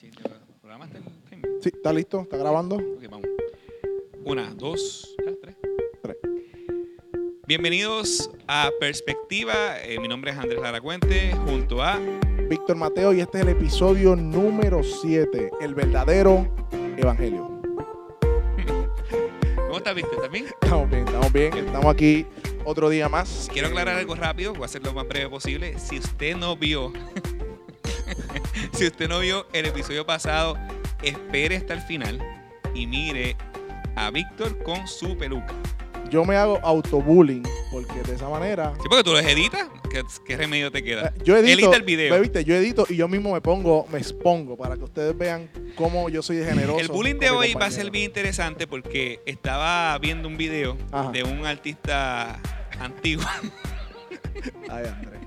sí. ¿Programaste el timer? Sí, ¿está listo? ¿Está grabando? Ok, vamos. Una, dos, ya, tres. Tres. Bienvenidos a Perspectiva. Eh, mi nombre es Andrés Laracuente, junto a. Víctor Mateo y este es el episodio número 7, el verdadero evangelio. ¿Cómo estás, viste? ¿Estás bien? Estamos bien, estamos bien, estamos aquí otro día más. Quiero aclarar algo rápido, voy a hacer lo más breve posible. Si usted no vio, si usted no vio el episodio pasado, espere hasta el final y mire a Víctor con su peluca. Yo me hago autobullying porque de esa manera Sí, porque tú los editas, ¿qué, qué remedio te queda? eh, yo edito, Edita el video. ¿viste? yo edito y yo mismo me pongo, me expongo para que ustedes vean cómo yo soy generoso. El bullying de hoy va a ser bien interesante porque estaba viendo un video Ajá. de un artista antiguo. Ay, Andrés.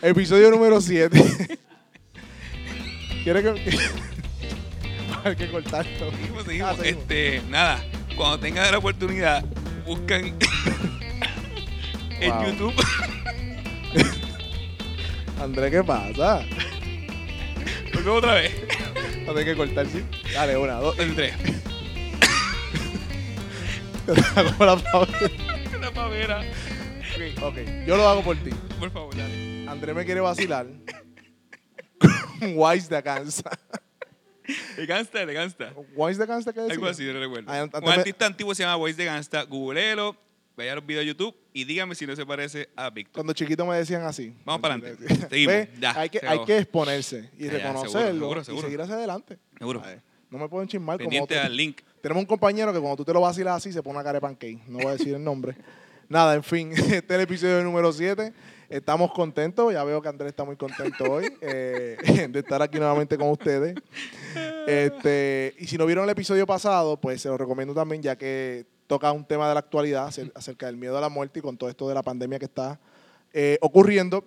Episodio número 7. ¿Quieres que.? Hay que cortarlo. Seguimos, seguimos. Ah, seguimos. Este, nada, cuando tengan la oportunidad, buscan en Wow. YouTube. Andrés, ¿qué pasa? Volvemos otra vez. No hay que cortar, sí. Dale, una, dos. El tres. Hago la pausa. La pavera. Ok, ok, yo lo hago por ti. Por favor, dale. Andrés me quiere vacilar. Wise de Kansas. De Gangsta, de Gangsta. ¿Wise de Kansas qué decía? Algo así, no recuerdo. Ah, antes Un me- artista antiguo se llama Voice de Gangsta. Googleelo, vaya a los videos de YouTube y dígame si no se parece a Víctor. Cuando chiquito me decían así. Vamos para adelante. Ve, Seguimos. Ya, hay, que, se hay acabó. que exponerse y Ya, ya, reconocerlo seguro, seguro, y seguir hacia adelante. Seguro. No me pueden chismar como Pendiente otro. al link. Tenemos un compañero que cuando tú te lo vacilas así se pone una cara de pancake. No voy a decir el nombre. Nada, en fin, este es el episodio número 7. Estamos contentos. Ya veo que Andrés está muy contento hoy eh, de estar aquí nuevamente con ustedes. Este, y si no vieron el episodio pasado, pues se lo recomiendo también, ya que toca un tema de la actualidad acer- acerca del miedo a la muerte y con todo esto de la pandemia que está eh, ocurriendo.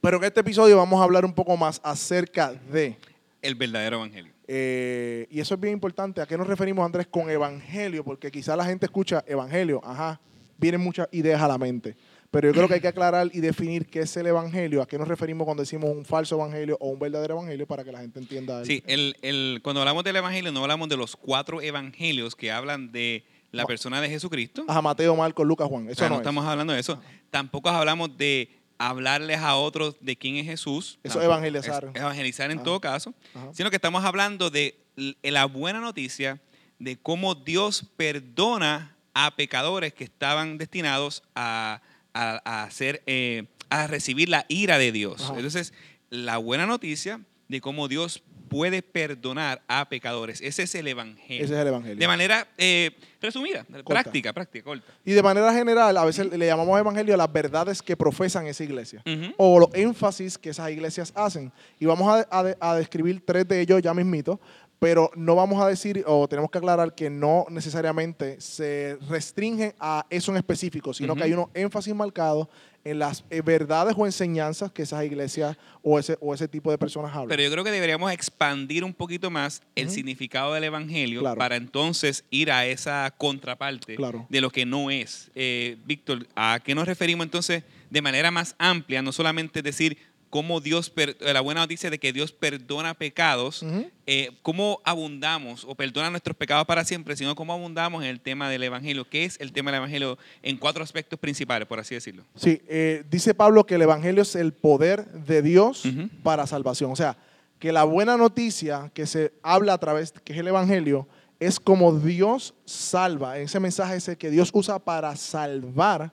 Pero en este episodio vamos a hablar un poco más acerca de. El verdadero evangelio. Eh, y eso es bien importante. ¿A qué nos referimos, Andrés, con evangelio? Porque quizá la gente escucha evangelio, ajá, vienen muchas ideas a la mente. Pero yo creo que hay que aclarar y definir qué es el evangelio, a qué nos referimos cuando decimos un falso evangelio o un verdadero evangelio para que la gente entienda. el- Sí, el, el, cuando hablamos del evangelio, no hablamos de los cuatro evangelios que hablan de la persona de Jesucristo. Ajá, Mateo, Marcos, Lucas, Juan. O Eso sea, no, no es. estamos hablando de eso. Tampoco hablamos de hablarles a otros de quién es Jesús. Eso Tampoco- evangelizar. es evangelizar en Ajá. todo caso. Ajá. Sino que estamos hablando de la buena noticia de cómo Dios perdona a pecadores que estaban destinados a, a, a hacer, eh, a recibir la ira de Dios. Ajá. Entonces, la buena noticia de cómo Dios puede perdonar a pecadores. Ese es el evangelio. Ese es el evangelio. De manera eh, resumida, práctica, práctica, corta. Y de manera general, a veces le llamamos evangelio a las verdades que profesan esa iglesia. O los énfasis que esas iglesias hacen. Y vamos a, a- a describir tres de ellos ya mismito, pero no vamos a decir, o tenemos que aclarar que no necesariamente se restringe a eso en específico, sino que hay unos énfasis marcados en las eh, verdades o enseñanzas que esas iglesias o ese, o ese tipo de personas hablan. Pero yo creo que deberíamos expandir un poquito más el significado del evangelio Claro. para entonces ir a esa contraparte Claro. de lo que no es. Eh, Víctor, ¿a qué nos referimos entonces de manera más amplia? No solamente decir cómo Dios, per- la buena noticia de que Dios perdona pecados, Ujú. eh, cómo abundamos o perdona nuestros pecados para siempre, sino cómo abundamos en el tema del evangelio. ¿Qué es el tema del evangelio en cuatro aspectos principales, por así decirlo? Sí, eh, dice Pablo que el Evangelio es el poder de Dios Ujú. para salvación. O sea, que la buena noticia que se habla a través, que es el Evangelio, es como Dios salva. Ese mensaje es el que Dios usa para salvar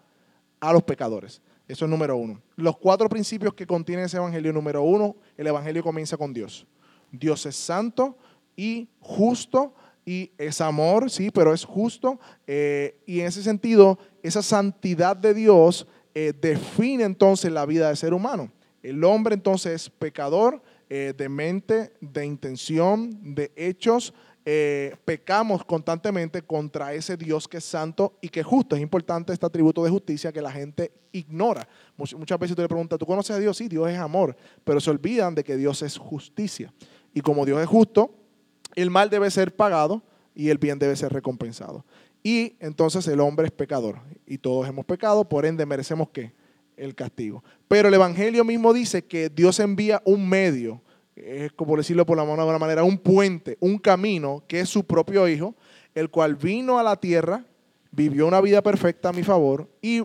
a los pecadores. Eso es número uno. Los cuatro principios que contiene ese Evangelio, número uno, el Evangelio comienza con Dios. Dios es santo y justo y es amor, sí, pero es justo. eh, y en ese sentido, esa santidad de Dios eh, define entonces la vida del ser humano. El hombre entonces es pecador eh, de mente, de intención, de hechos. Eh, pecamos constantemente contra ese Dios que es santo y que es justo. Es importante este atributo de justicia que la gente ignora. Much- muchas veces tú le preguntas, ¿tú conoces a Dios? Sí, Dios es amor, pero se olvidan de que Dios es justicia. Y como Dios es justo, el mal debe ser pagado y el bien debe ser recompensado. Y entonces el hombre es pecador y todos hemos pecado, por ende merecemos qué? El castigo. Pero el Evangelio mismo dice que Dios envía un medio es como decirlo por la mano de alguna manera, un puente, un camino que es su propio hijo, el cual vino a la tierra, vivió una vida perfecta a mi favor y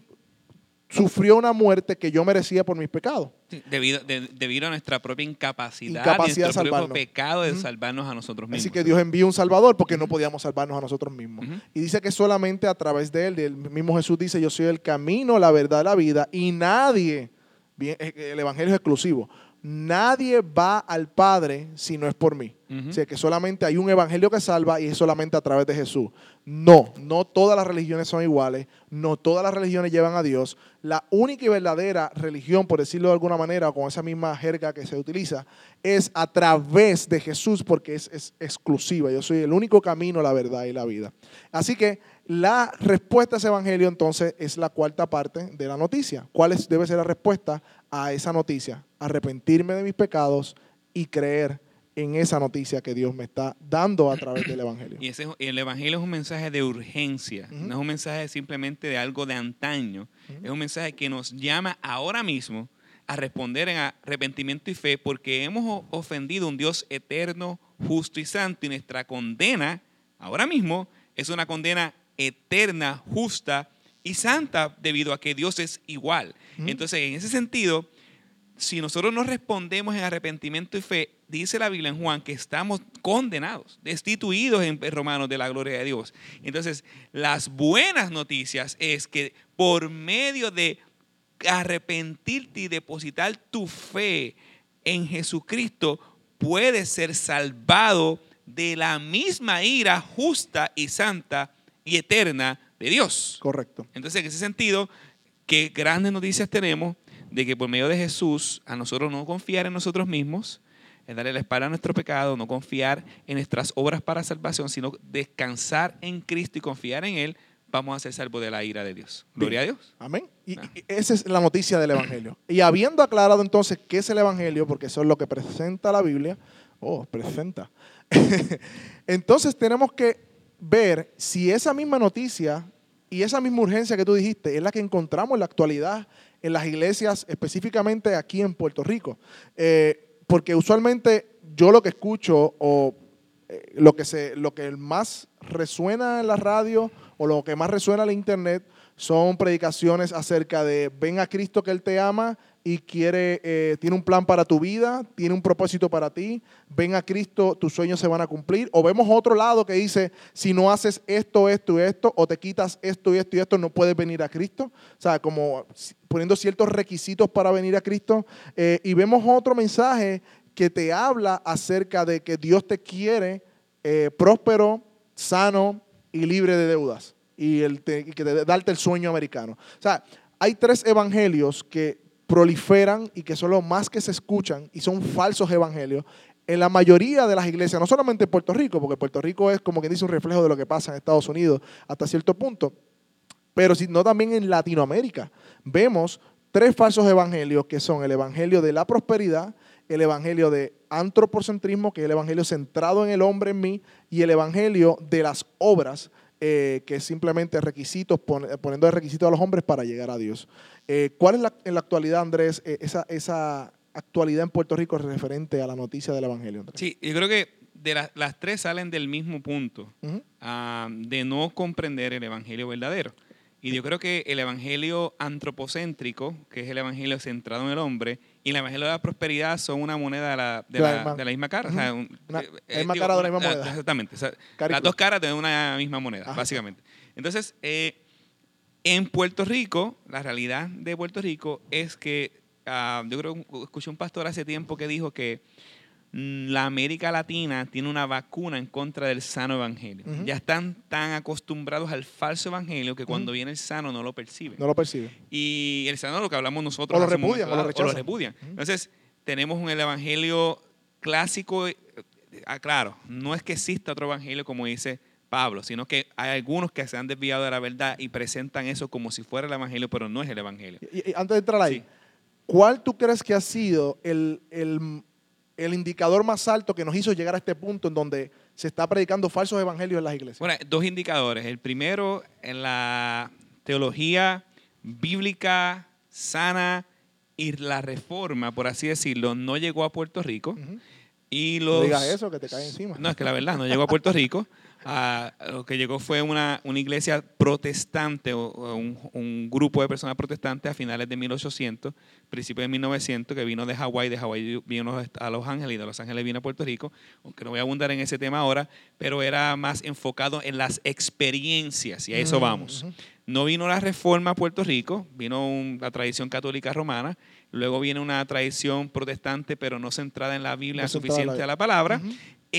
sufrió una muerte que yo merecía por mis pecados. Sí, debido, de- debido a nuestra propia incapacidad, Incapacidad y nuestro de propio pecado de salvarnos a nosotros mismos. Así que Dios envió un Salvador porque no podíamos salvarnos a nosotros mismos. Y dice que solamente a través de Él, el mismo Jesús dice, yo soy el camino, la verdad, la vida, y nadie, bien, eh, el Evangelio es exclusivo, nadie va al Padre si no es por mí. O sea, que solamente hay un Evangelio que salva y es solamente a través de Jesús. No, no todas las religiones son iguales, no todas las religiones llevan a Dios. La única y verdadera religión, por decirlo de alguna manera, o con esa misma jerga que se utiliza, es a través de Jesús porque es, es exclusiva. Yo soy el único camino, la verdad y la vida. Así que la respuesta a ese evangelio entonces es la cuarta parte de la noticia. ¿Cuál es- debe ser la respuesta a esa noticia? Arrepentirme de mis pecados y creer en esa noticia que Dios me está dando a través del evangelio. Y ese, es- el Evangelio es un mensaje de urgencia, no es un mensaje simplemente de algo de antaño, es un mensaje que nos llama ahora mismo a responder en arrepentimiento y fe porque hemos ofendido a un Dios eterno, justo y santo y nuestra condena ahora mismo es una condena eterna, justa y santa debido a que Dios es igual. Ujú. Entonces, en ese sentido, si nosotros no respondemos en arrepentimiento y fe, dice la Biblia en Juan que estamos condenados, destituidos en Romanos de la gloria de Dios. Entonces, las buenas noticias es que por medio de arrepentirte y depositar tu fe en Jesucristo, puedes ser salvado de la misma ira justa y santa y eterna de Dios. Correcto. Entonces, en ese sentido, qué grandes noticias tenemos de que por medio de Jesús, a nosotros no confiar en nosotros mismos, en darle la espalda a nuestro pecado, no confiar en nuestras obras para salvación, sino descansar en Cristo y confiar en Él, vamos a ser salvos de la ira de Dios. Gloria a Dios. Amén. Y, Ah. y esa es la noticia del Evangelio. Y habiendo aclarado entonces qué es el Evangelio, porque eso es lo que presenta la Biblia, oh, presenta. entonces tenemos que ver si esa misma noticia y esa misma urgencia que tú dijiste es la que encontramos en la actualidad en las iglesias, específicamente aquí en Puerto Rico. Eh, porque usualmente yo lo que escucho o eh, lo que se lo que más resuena en la radio o lo que más resuena en la internet son predicaciones acerca de ven a Cristo que él te ama y quiere eh, tiene un plan para tu vida, tiene un propósito para ti, ven a Cristo, tus sueños se van a cumplir o vemos otro lado que dice si no haces esto, esto y esto o te quitas esto y esto y esto no puedes venir a Cristo, o sea, como poniendo ciertos requisitos para venir a Cristo eh, y vemos otro mensaje que te habla acerca de que Dios te quiere eh, próspero, sano y libre de deudas. Y, el y que te, darte el sueño americano. O sea, hay tres evangelios que proliferan y que son los más que se escuchan y son falsos evangelios en la mayoría de las iglesias, no solamente en Puerto Rico, porque Puerto Rico es como que dice un reflejo de lo que pasa en Estados Unidos hasta cierto punto, pero sino también en Latinoamérica. Vemos tres falsos evangelios que son el evangelio de la prosperidad, el evangelio de antropocentrismo, que es el evangelio centrado en el hombre en mí, y el evangelio de las obras, eh, que es simplemente requisitos, pon- poniendo de requisitos a los hombres para llegar a Dios. Eh, ¿Cuál es la- en la actualidad, Andrés, eh, esa, esa actualidad en Puerto Rico referente a la noticia del evangelio? Andrés? Sí, yo creo que de las- las tres salen del mismo punto, Ujú. ah, de no comprender el Evangelio verdadero. Y yo creo que el Evangelio antropocéntrico, que es el Evangelio centrado en el hombre, y el Evangelio de la prosperidad son una moneda de la, de la la- misma- de la misma cara. o sea, un- Una- eh, la misma digo, cara de la misma moneda. Exactamente. o sea, las dos caras de una misma moneda, Ajá. básicamente. Entonces, eh, en Puerto Rico, la realidad de Puerto Rico es que, ah, yo creo, que escuché un pastor hace tiempo que dijo que mm, la América Latina tiene una vacuna en contra del sano evangelio. Ya están tan acostumbrados al falso evangelio que cuando viene el sano no lo perciben. No lo percibe. Y el sano lo que hablamos nosotros. O lo repudian, o lo dado, rechazan. repudian. Ujú. Entonces, tenemos un el evangelio clásico. eh, ah, claro, no es que exista otro evangelio como dice Pablo, sino que hay algunos que se han desviado de la verdad y presentan eso como si fuera el evangelio, pero no es el evangelio. Y, y antes de entrar ahí, Sí. ¿cuál tú crees que ha sido el, el- el indicador más alto que nos hizo llegar a este punto en donde se está predicando falsos evangelios en las iglesias? Bueno, dos indicadores. El primero, en la teología bíblica sana y la reforma, por así decirlo, no llegó a Puerto Rico. Y No los, digas eso, que te cae encima. No, es que la verdad, no llegó a Puerto Rico. Ah, lo que llegó fue una, una iglesia protestante, o, o un, un grupo de personas protestantes a finales de 1800, principios de 1900, que vino de Hawái, de Hawái vino a Los Ángeles y de Los Ángeles vino a Puerto Rico, aunque no voy a abundar en ese tema ahora, pero era más enfocado en las experiencias y a eso Mm, vamos. No vino la reforma a Puerto Rico, vino un- la tradición católica romana, luego viene una tradición protestante, pero no centrada en la Biblia No suficiente la- a la palabra,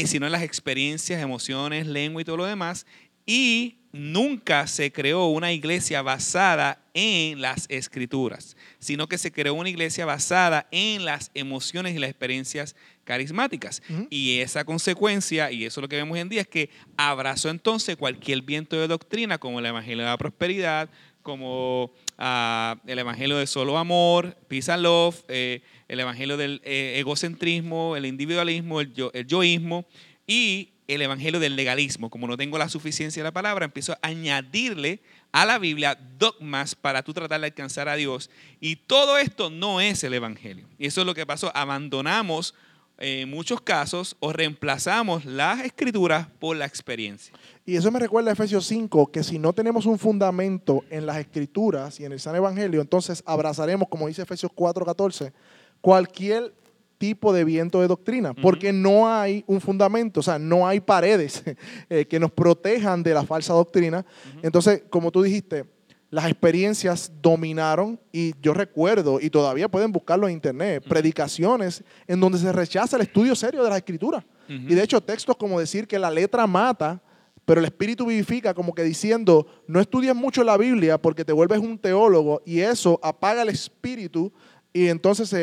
sino en las experiencias, emociones, lengua y todo lo demás. Y nunca se creó una iglesia basada en las escrituras, sino que se creó una iglesia basada en las emociones y las experiencias carismáticas. Y esa consecuencia, y eso es lo que vemos hoy en día, es que abrazó entonces cualquier viento de doctrina, como el Evangelio de la Prosperidad, como ah, el Evangelio de solo amor, peace and love, eh, el Evangelio del eh, egocentrismo, el individualismo, el, yo- el yoísmo y el Evangelio del legalismo. Como no tengo la suficiencia de la palabra, empiezo a añadirle a la Biblia dogmas para tú tratar de alcanzar a Dios. Y todo esto no es el Evangelio. Y eso es lo que pasó. Abandonamos eh, en muchos casos o reemplazamos las escrituras por la experiencia. Y eso me recuerda a Efesios 5, que si no tenemos un fundamento en las escrituras y en el San Evangelio, entonces abrazaremos, como dice Efesios 4:14, cualquier tipo de viento de doctrina, porque no hay un fundamento, o sea, no hay paredes eh, que nos protejan de la falsa doctrina. Entonces, como tú dijiste, las experiencias dominaron y yo recuerdo, y todavía pueden buscarlo en internet, predicaciones en donde se rechaza el estudio serio de las escrituras. Ujú. Y de hecho, textos como decir que la letra mata, pero el espíritu vivifica, como que diciendo, no estudies mucho la Biblia porque te vuelves un teólogo y eso apaga el espíritu y entonces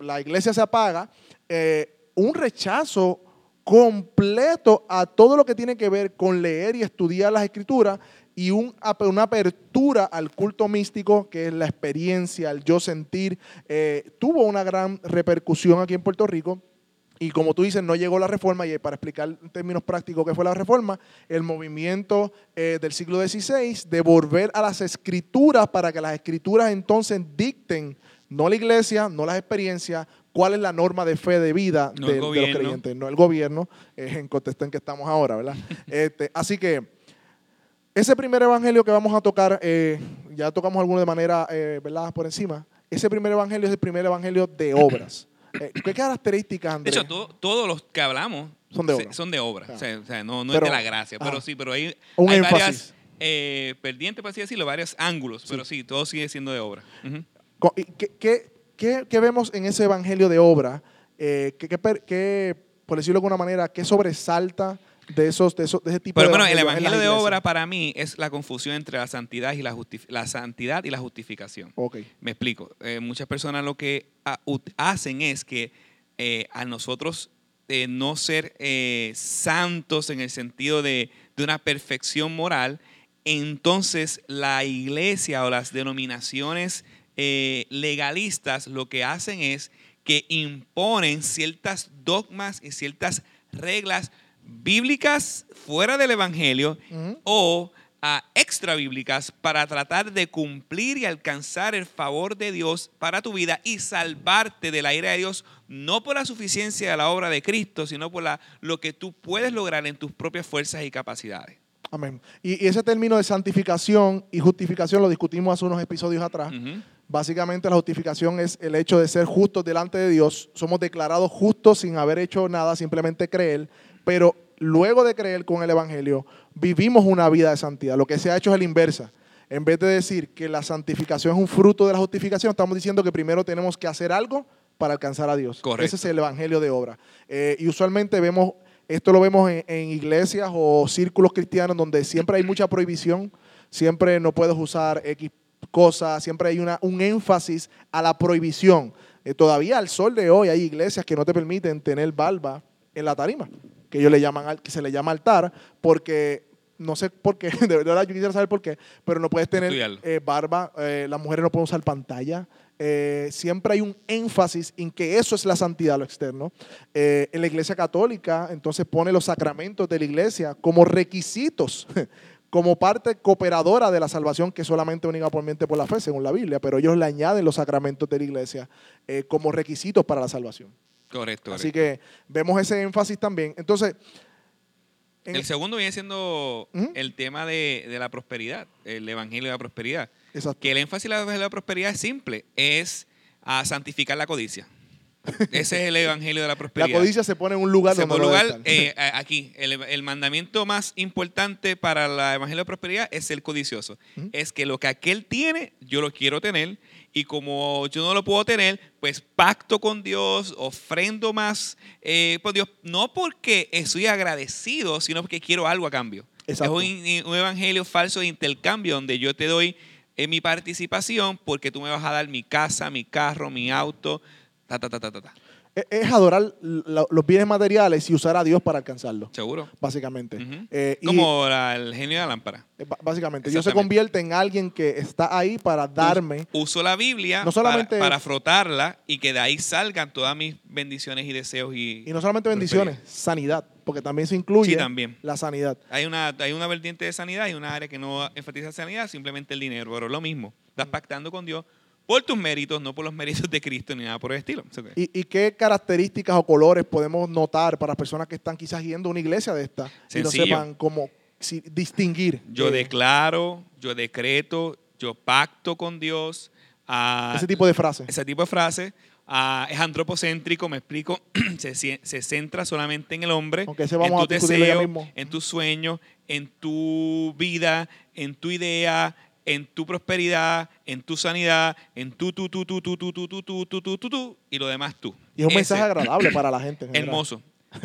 la iglesia se apaga. Eh, un rechazo completo a todo lo que tiene que ver con leer y estudiar las escrituras y un una apertura al culto místico, que es la experiencia, el yo sentir, eh, tuvo una gran repercusión aquí en Puerto Rico. Y como tú dices, no llegó la reforma, y para explicar en términos prácticos qué fue la reforma, el movimiento eh, del siglo XVI de volver a las escrituras para que las escrituras entonces dicten, no la iglesia, no las experiencias, cuál es la norma de fe de vida No de, de los creyentes, no el gobierno, eh, en contexto en que estamos ahora, ¿verdad? Este, así que ese primer evangelio que vamos a tocar, eh, ya tocamos alguno de manera, eh, ¿verdad? Por encima. Ese primer evangelio es el primer evangelio de obras. Eh, ¿Qué características, De Andrés? hecho, to- todos los que hablamos Son de obra. Son de obra. Ah. O sea, o sea, no, no Pero- es de la gracia, pero ah. sí, pero hay, Un hay varias eh, pendientes, por así decirlo, varios ángulos, pero sí, todo sigue siendo de obra. ¿Qué, qué- qué- qué vemos en ese evangelio de obra? Eh, ¿qué, por decirlo de alguna manera, qué sobresalta de, esos, de, esos, de ese tipo Pero de bueno, el evangelio de obra para mí es la confusión entre la santidad y la, la santidad y la justificación. Ok. Me explico. Eh, muchas personas lo que hacen es que eh, a nosotros eh, no ser eh, santos en el sentido de, de una perfección moral, entonces la iglesia o las denominaciones eh, legalistas lo que hacen es que imponen ciertas dogmas y ciertas reglas bíblicas fuera del evangelio o a extra bíblicas para tratar de cumplir y alcanzar el favor de Dios para tu vida y salvarte de la ira de Dios, no por la suficiencia de la obra de Cristo, sino por la, lo que tú puedes lograr en tus propias fuerzas y capacidades. Amén. Y, y ese término de santificación y justificación lo discutimos hace unos episodios atrás. Básicamente la justificación es el hecho de ser justos delante de Dios. Somos declarados justos sin haber hecho nada, simplemente creer. Pero luego de creer con el Evangelio, vivimos una vida de santidad. Lo que se ha hecho es la inversa. En vez de decir que la santificación es un fruto de la justificación, estamos diciendo que primero tenemos que hacer algo para alcanzar a Dios. Correcto. Ese es el Evangelio de obra. Eh, y usualmente vemos, esto lo vemos en, en iglesias o círculos cristianos donde siempre hay mucha prohibición, siempre no puedes usar X cosas, siempre hay una, un énfasis a la prohibición. Eh, todavía al sol de hoy hay iglesias que no te permiten tener barba en la tarima, que ellos le llaman, que se le llama altar, porque no sé por qué, de verdad yo quisiera saber por qué, pero no puedes tener eh, barba, eh, las mujeres no pueden usar pantalla. eh, siempre hay un énfasis en que eso es la santidad, lo externo. En la iglesia católica, entonces pone los sacramentos de la iglesia como requisitos, como parte cooperadora de la salvación que solamente únicamente por la fe, según la Biblia, pero ellos le añaden los sacramentos de la iglesia eh, como requisitos para la salvación. Correcto. Así correcto. que vemos ese énfasis también. Entonces, en- El segundo viene siendo Ujú. el tema de, de la prosperidad, el evangelio de la prosperidad. exacto. Que el énfasis la, de la prosperidad es simple, es a santificar la codicia. Ese es el evangelio de la la prosperidad. codicia se pone en un lugar Segundo donde lugar, eh, aquí, el, el mandamiento más importante para el evangelio de prosperidad es el codicioso. Es que lo que aquel tiene, yo lo quiero tener. Y como yo no lo puedo tener, pues pacto con Dios, ofrendo más eh, por Dios. No porque estoy agradecido, sino porque quiero algo a cambio. Exacto. Es un, un evangelio falso de intercambio donde yo te doy eh, mi participación porque tú me vas a dar mi casa, mi carro, mi auto, ta, ta, ta, ta, ta, ta. Es- adorar la- los bienes materiales y usar a Dios para alcanzarlo, ¿Seguro? básicamente. Eh, y- Como la- el genio de la lámpara. eh, básicamente, Dios se convierte en alguien que está ahí para darme. Uso la Biblia No solamente- para, para frotarla y que de ahí salgan todas mis bendiciones y deseos. Y, Y no solamente bendiciones, sanidad, porque también se incluye Sí, también. la sanidad. Hay una, hay una vertiente de sanidad y una área que no enfatiza sanidad, simplemente el dinero. Pero lo mismo. Estás pactando con Dios por tus méritos, no por los méritos de Cristo ni nada por el estilo. Que- ¿Y, y qué características o colores podemos notar para personas que están quizás yendo a una iglesia de esta y no Sencillo. sepan cómo si- distinguir? Yo eh, declaro, yo decreto, yo pacto con Dios. ah, ese tipo de frases. ese tipo de frase. ah, es antropocéntrico, me explico, se, se centra solamente en el hombre, Aunque ese en vamos tu a deseo, mismo. en tus sueños, en tu vida, en tu idea, en tu prosperidad, en tu sanidad, en tu, tu, tu, tu, tu, tu, tu, tu, tu, tu, tu, tu, tu, y lo demás tú. Y es un Ese, mensaje agradable para la gente. en. Hermoso.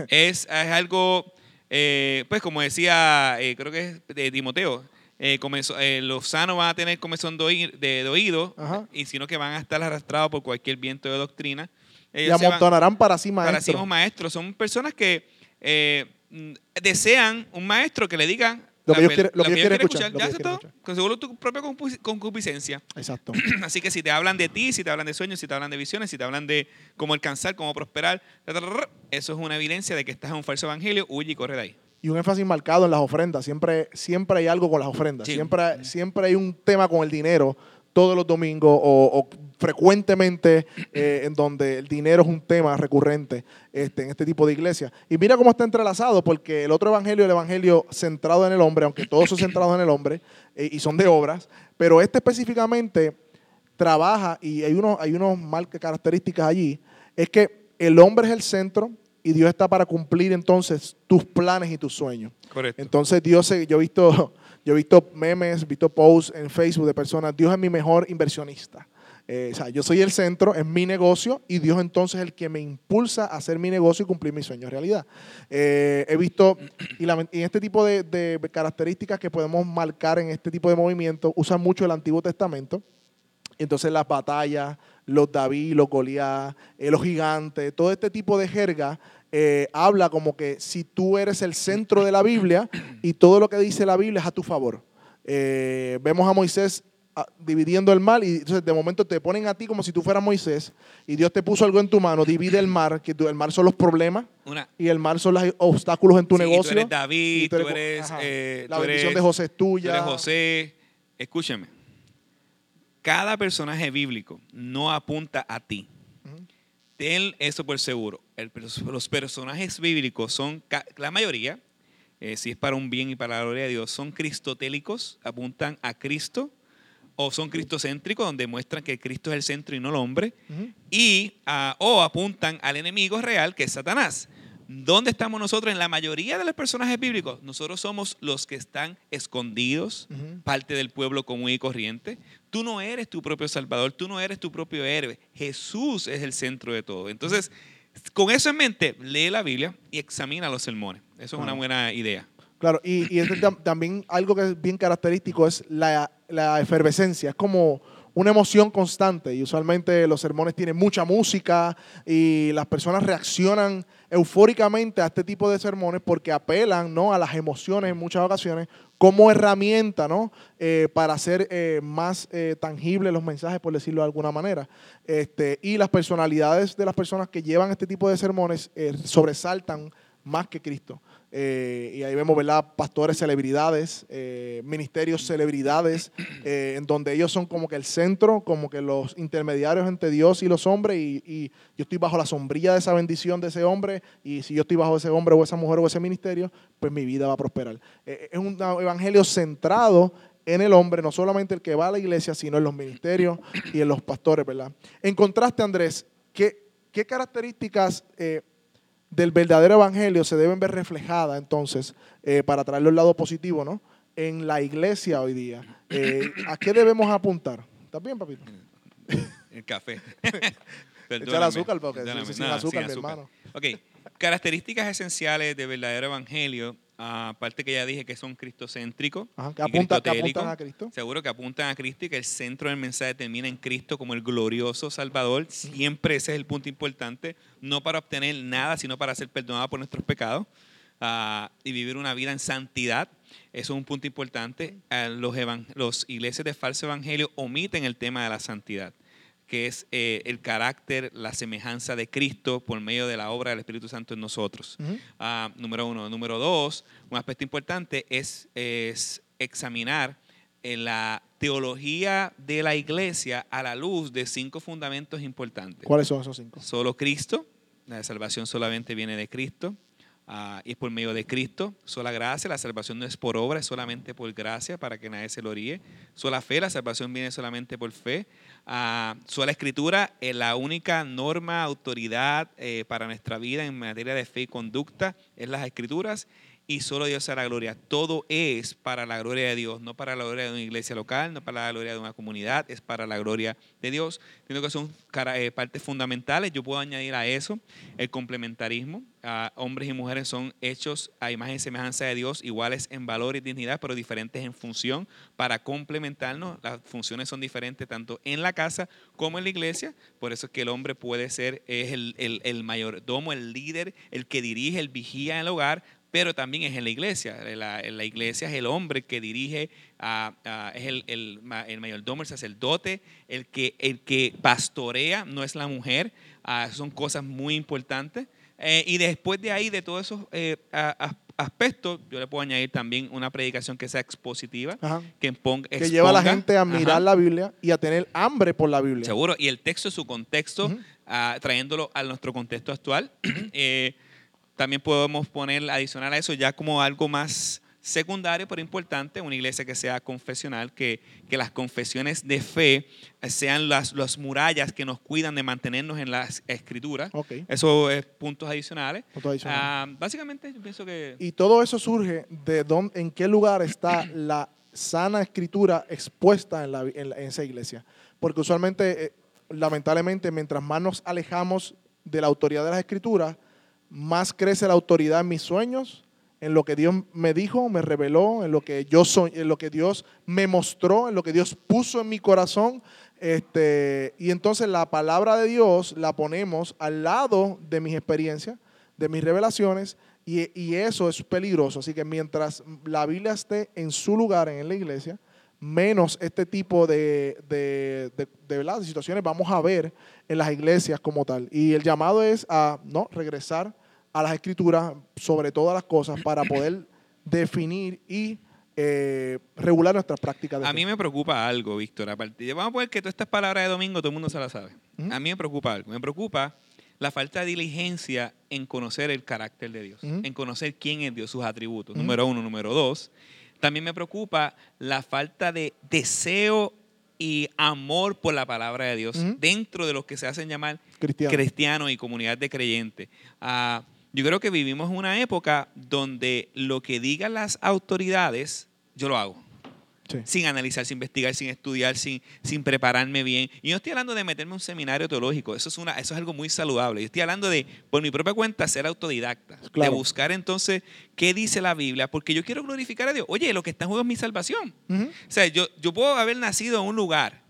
Es, es algo, eh, pues como decía, eh, creo que es de Timoteo, eh, comenzó- eh, los sanos van a tener comezón de, oí- de- de oído, Ajá. y sino que van a estar arrastrados por cualquier viento de doctrina. Y Ellos van- amontonarán para sí para sí maestros. maestros. Son personas que eh, mm, desean un maestro que le diga Lo que ellos quieren- lo que quieren escuchar, que Ya todo, escuchar. con seguro tu propia concu- concupiscencia. Exacto. Así que si te hablan de ti, si te hablan de sueños, si te hablan de visiones, si te hablan de cómo alcanzar, cómo prosperar, eso es una evidencia de que estás en un falso evangelio, huye y corre de ahí. Y un énfasis marcado en las ofrendas. Siempre, siempre hay algo con las ofrendas. Sí. Siempre, siempre hay un tema con el dinero todos los domingos o, frecuentemente eh, en donde el dinero es un tema recurrente este, en este tipo de iglesias. Y mira cómo está entrelazado, porque el otro evangelio, el evangelio centrado en el hombre, aunque todos son centrados en el hombre eh, y son de obras, pero este específicamente trabaja y hay unos, hay unos mal- características allí, es que el hombre es el centro y Dios está para cumplir entonces tus planes y tus sueños. Correcto. Entonces Dios, yo he visto, yo he visto memes, he visto posts en Facebook de personas, Dios es mi mejor inversionista. Eh, o sea, yo soy el centro, es mi negocio y Dios entonces es el que me impulsa a hacer mi negocio y cumplir mis sueños realidad. Eh, he visto, y, y este tipo de, de características que podemos marcar en este tipo de movimientos, usan mucho el Antiguo Testamento. Entonces las batallas, los David, los Goliat, eh, los gigantes, todo este tipo de jerga eh, habla como que si tú eres el centro de la Biblia y todo lo que dice la Biblia es a tu favor. Eh, vemos a Moisés ah, dividiendo el mar y entonces de momento te ponen a ti como si tú fueras Moisés y Dios te puso algo en tu mano, divide el mar, que tú- el mar son los problemas Una, y el mar son los obstáculos en tu sí, negocio. Tú eres David, y tú eres, eh, la tú bendición eres- de José es tú tuya. eres José. Escúchame. Cada personaje bíblico no apunta a ti. Ten eso por seguro. El los personajes bíblicos son, la mayoría, eh, si es para un bien y para la gloria de Dios, son cristotélicos, apuntan a Cristo, o son cristocéntricos, donde muestran que Cristo es el centro y no el hombre, y ah, o apuntan al enemigo real, que es Satanás. ¿Dónde estamos nosotros? En la mayoría de los personajes bíblicos, nosotros somos los que están escondidos, parte del pueblo común y corriente. Tú no eres tu propio salvador, tú no eres tu propio héroe. Jesús es el centro de todo. Entonces, con eso en mente, lee la Biblia y examina los sermones. Eso es una buena idea. Claro, y, y es tam- también algo que es bien característico es la, la efervescencia. Es como una emoción constante y usualmente los sermones tienen mucha música y las personas reaccionan eufóricamente a este tipo de sermones porque apelan ¿no? a las emociones en muchas ocasiones como herramienta ¿no? Eh, para hacer eh, más eh, tangibles los mensajes, por decirlo de alguna manera. Este, y las personalidades de las personas que llevan este tipo de sermones sobresaltan más que Cristo. Eh, y ahí vemos, ¿verdad? Pastores celebridades, eh, ministerios celebridades, eh, en donde ellos son como que el centro, como que los intermediarios entre Dios y los hombres, y, yo estoy bajo la sombrilla de esa bendición de ese hombre, y si yo estoy bajo ese hombre o esa mujer o ese ministerio, pues mi vida va a prosperar. Es un evangelio centrado en el hombre, no solamente el que va a la iglesia, sino en los ministerios y en los pastores, ¿verdad? En contraste, Andrés, ¿qué, qué características del verdadero evangelio se deben ver reflejadas entonces, eh, para traerlo al lado positivo, ¿no? En la iglesia hoy día. Eh, ¿A qué debemos apuntar? ¿Estás bien, papito? El café. Echar azúcar, porque sin azúcar, sin mi hermano. Ok, características esenciales del verdadero evangelio, aparte que ya dije que son cristocéntricos. Ajá, que, apunta, que apuntan a Cristo. Seguro que apuntan a Cristo y que el centro del mensaje termina en Cristo como el glorioso Salvador. Siempre ese es el punto importante, no para obtener nada, sino para ser perdonado por nuestros pecados ah, y vivir una vida en santidad. Eso es un punto importante. Ah, los, los iglesias de falso evangelio omiten el tema de la santidad que es eh, el carácter, la semejanza de Cristo por medio de la obra del Espíritu Santo en nosotros. Ah, número uno. Número dos, un aspecto importante es, es examinar eh, la teología de la iglesia a la luz de cinco fundamentos importantes. ¿Cuáles son esos cinco? Solo Cristo, la salvación solamente viene de Cristo ah, y es por medio de Cristo. Sola gracia, la salvación no es por obra, es solamente por gracia para que nadie se lo ríe. Sola fe, la salvación viene solamente por fe. Ah, sola escritura, eh, la única norma, autoridad eh, para nuestra vida en materia de fe y conducta es las escrituras. Y solo Dios hará gloria. Todo es para la gloria de Dios, no para la gloria de una iglesia local, no para la gloria de una comunidad, es para la gloria de Dios. Entiendo que son eh, partes fundamentales. Yo puedo añadir a eso el complementarismo. Ah, hombres y mujeres son hechos a imagen y semejanza de Dios, iguales en valor y dignidad, pero diferentes en función para complementarnos. Las funciones son diferentes tanto en la casa como en la iglesia. Por eso es que el hombre puede ser es el, el, el mayordomo, el líder, el que dirige, el vigía en el hogar, pero también es en la iglesia. La, la iglesia es el hombre que dirige, ah, ah, es el, el, el mayordomo, el sacerdote, el que, el que pastorea, no es la mujer. Ah, son cosas muy importantes. Eh, y después de ahí, de todos esos eh, a- a- aspectos, yo le puedo añadir también una predicación que sea expositiva, Ajá. que, ponga, Que lleva a la exponga- gente a mirar Ajá. la Biblia y a tener hambre por la Biblia. Seguro, y el texto, su contexto, Ujú. ah, trayéndolo a nuestro contexto actual. Eh, también podemos poner adicional a eso ya como algo más secundario, pero importante, una iglesia que sea confesional, que, que las confesiones de fe sean las, las murallas que nos cuidan de mantenernos en las escrituras. Ok. Eso es puntos adicionales. Ah, básicamente, yo pienso que... Y todo eso surge de dónde, en qué lugar está la sana escritura expuesta en, la, en, la- en esa iglesia. Porque usualmente, eh, lamentablemente, mientras más nos alejamos de la autoridad de las escrituras, más crece la autoridad en mis sueños, en lo que Dios me dijo, me reveló, en lo que yo soy, en lo que Dios me mostró, en lo que Dios puso en mi corazón. Este, y entonces la palabra de Dios la ponemos al lado de mis experiencias, de mis revelaciones, y, y eso es peligroso. Así que mientras la Biblia esté en su lugar en la iglesia, menos este tipo de, de, de- de, situaciones vamos a ver en las iglesias como tal. Y el llamado es a no regresar a las escrituras sobre todas las cosas para poder definir y eh, regular nuestras prácticas de A fe. mí me preocupa algo, Víctor. Aparte, vamos a poner que todas estas palabras de domingo todo el mundo se las sabe. A mí me preocupa algo. Me preocupa la falta de diligencia en conocer el carácter de Dios, en conocer quién es Dios, sus atributos. Ujú. Número uno. Número dos, también me preocupa la falta de deseo y amor por la palabra de Dios dentro de los que se hacen llamar Cristiano. cristianos y comunidad de creyentes. Yo creo que vivimos una época donde lo que digan las autoridades, yo lo hago Sí. sin analizar, sin investigar, sin estudiar, sin, sin prepararme bien. Y no estoy hablando de meterme en un seminario teológico, eso es, una, eso es algo muy saludable. Yo estoy hablando de, por mi propia cuenta, ser autodidacta, Claro. de buscar entonces qué dice la Biblia, porque yo quiero glorificar a Dios. Oye, lo que está en juego es mi salvación. O sea, yo, yo puedo haber nacido en un lugar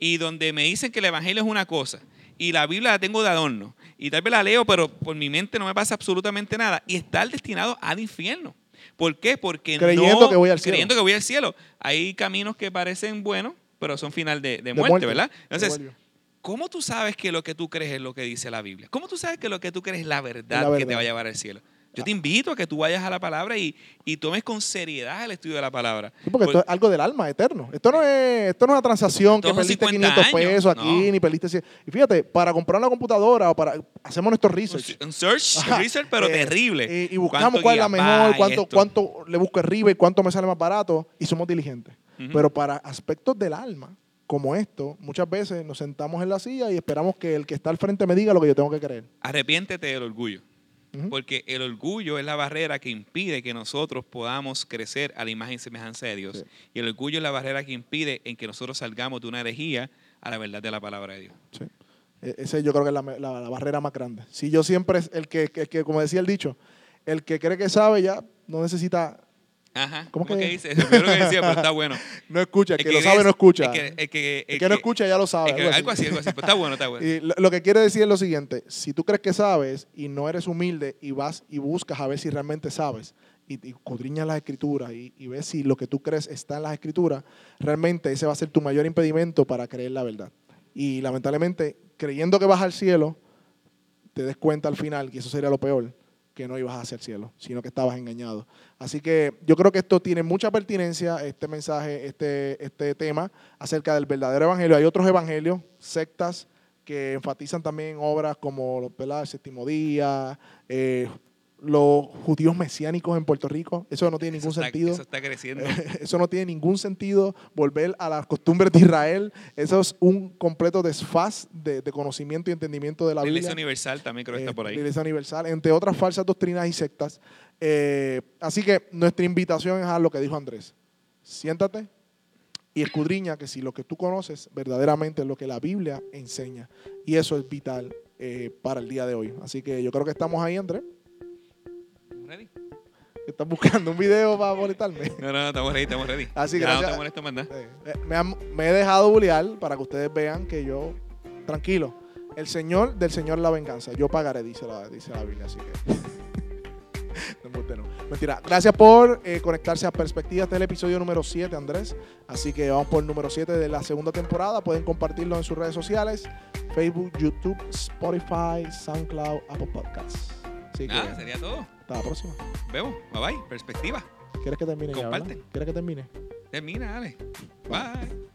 y donde me dicen que el Evangelio es una cosa y la Biblia la tengo de adorno y tal vez la leo, pero por mi mente no me pasa absolutamente nada y estar destinado al infierno. ¿Por qué? Porque Creyendo no, que voy al cielo. creyendo que voy al cielo. Hay caminos que parecen buenos, pero son final de, de De muerte, muerte, ¿verdad? Entonces. ¿cómo tú sabes que lo que tú crees es lo que dice la Biblia? ¿Cómo tú sabes que lo que tú crees es la verdad, La que te verdad. va a llevar al cielo? Yo te invito a que tú vayas a la palabra y, y tomes con seriedad el estudio de la palabra. Sí, porque esto es algo del alma, eterno. Esto no es, esto no es una transacción que perdiste 50 500 pesos aquí, no. ni perdiste 100. Y fíjate, para comprar una computadora o para hacemos nuestro research. Un search, Ajá. research, pero Eh, terrible. eh, y buscamos ¿Cuánto cuál es la mejor, cuánto, esto? cuánto le busco arriba y cuánto me sale más barato y somos diligentes. Pero para aspectos del alma, como esto, muchas veces nos sentamos en la silla y esperamos que el que está al frente me diga lo que yo tengo que creer. Arrepiéntete del orgullo. Porque el orgullo es la barrera que impide que nosotros podamos crecer a la imagen y semejanza de Dios. Sí. Y el orgullo es la barrera que impide en que nosotros salgamos de una herejía a la verdad de la palabra de Dios. Sí. E- Ese yo creo que es la, la- la barrera más grande. Si yo siempre, es el que, el que, como decía el dicho, el que cree que sabe ya no necesita, Ajá. ¿Cómo ¿Cómo que- que dice? El primero que decía, pero está bueno. no escucha, el que, lo es- sabe no escucha. El que, el que, El no escucha ya lo sabe. algo así. algo así, algo así. Pero está bueno, está bueno. Y lo, lo que quiere decir es lo siguiente, si tú crees que sabes y no eres humilde y vas y buscas a ver si realmente sabes y, y escudriñas las escrituras y, y ves si lo que tú crees está en las escrituras, realmente ese va a ser tu mayor impedimento para creer la verdad. Y lamentablemente, creyendo que vas al cielo, te des cuenta al final, que eso sería lo peor, que no ibas hacia el cielo, sino que estabas engañado. Así que yo creo que esto tiene mucha pertinencia, este mensaje, este, este tema acerca del verdadero evangelio. Hay otros evangelios, sectas, que enfatizan también obras como ¿verdad? el séptimo día, eh, los judíos mesiánicos en Puerto Rico. Eso no tiene Eso ningún está- sentido. Eso está creciendo. Eso no tiene ningún sentido. Volver a las costumbres de Israel. Eso es un completo desfaz de, de conocimiento y entendimiento de la La Biblia. Iglesia Universal también creo que Eh, está por ahí. la Iglesia Universal, entre otras falsas doctrinas y sectas. Eh, así que nuestra invitación es a lo que dijo Andrés. Siéntate y escudriña que si lo que tú conoces verdaderamente es lo que la Biblia enseña. Y eso es vital eh, para el día de hoy. Así que yo creo que estamos ahí, Andrés. Estás buscando un video para molestarme. No, no, no, estamos ready, estamos ready. Así que no te molesto más nada. Me, han- me he dejado bulear para que ustedes vean que yo, tranquilo, el Señor, del Señor la venganza. Yo pagaré, dice la, dice la Biblia, así que. no, no. Mentira. Gracias por eh, conectarse a Perspectiva. Este es el episodio número 7, Andrés. Así que vamos por el número 7 de la segunda temporada. Pueden compartirlo en sus redes sociales: Facebook, YouTube, Spotify, SoundCloud, Apple Podcasts. Así que Nada, sería todo. Hasta la próxima. Vemos. Bye bye. Perspectiva. ¿Quieres que termine ya? Comparte. ¿Quieres que termine? Termina, dale. Bye.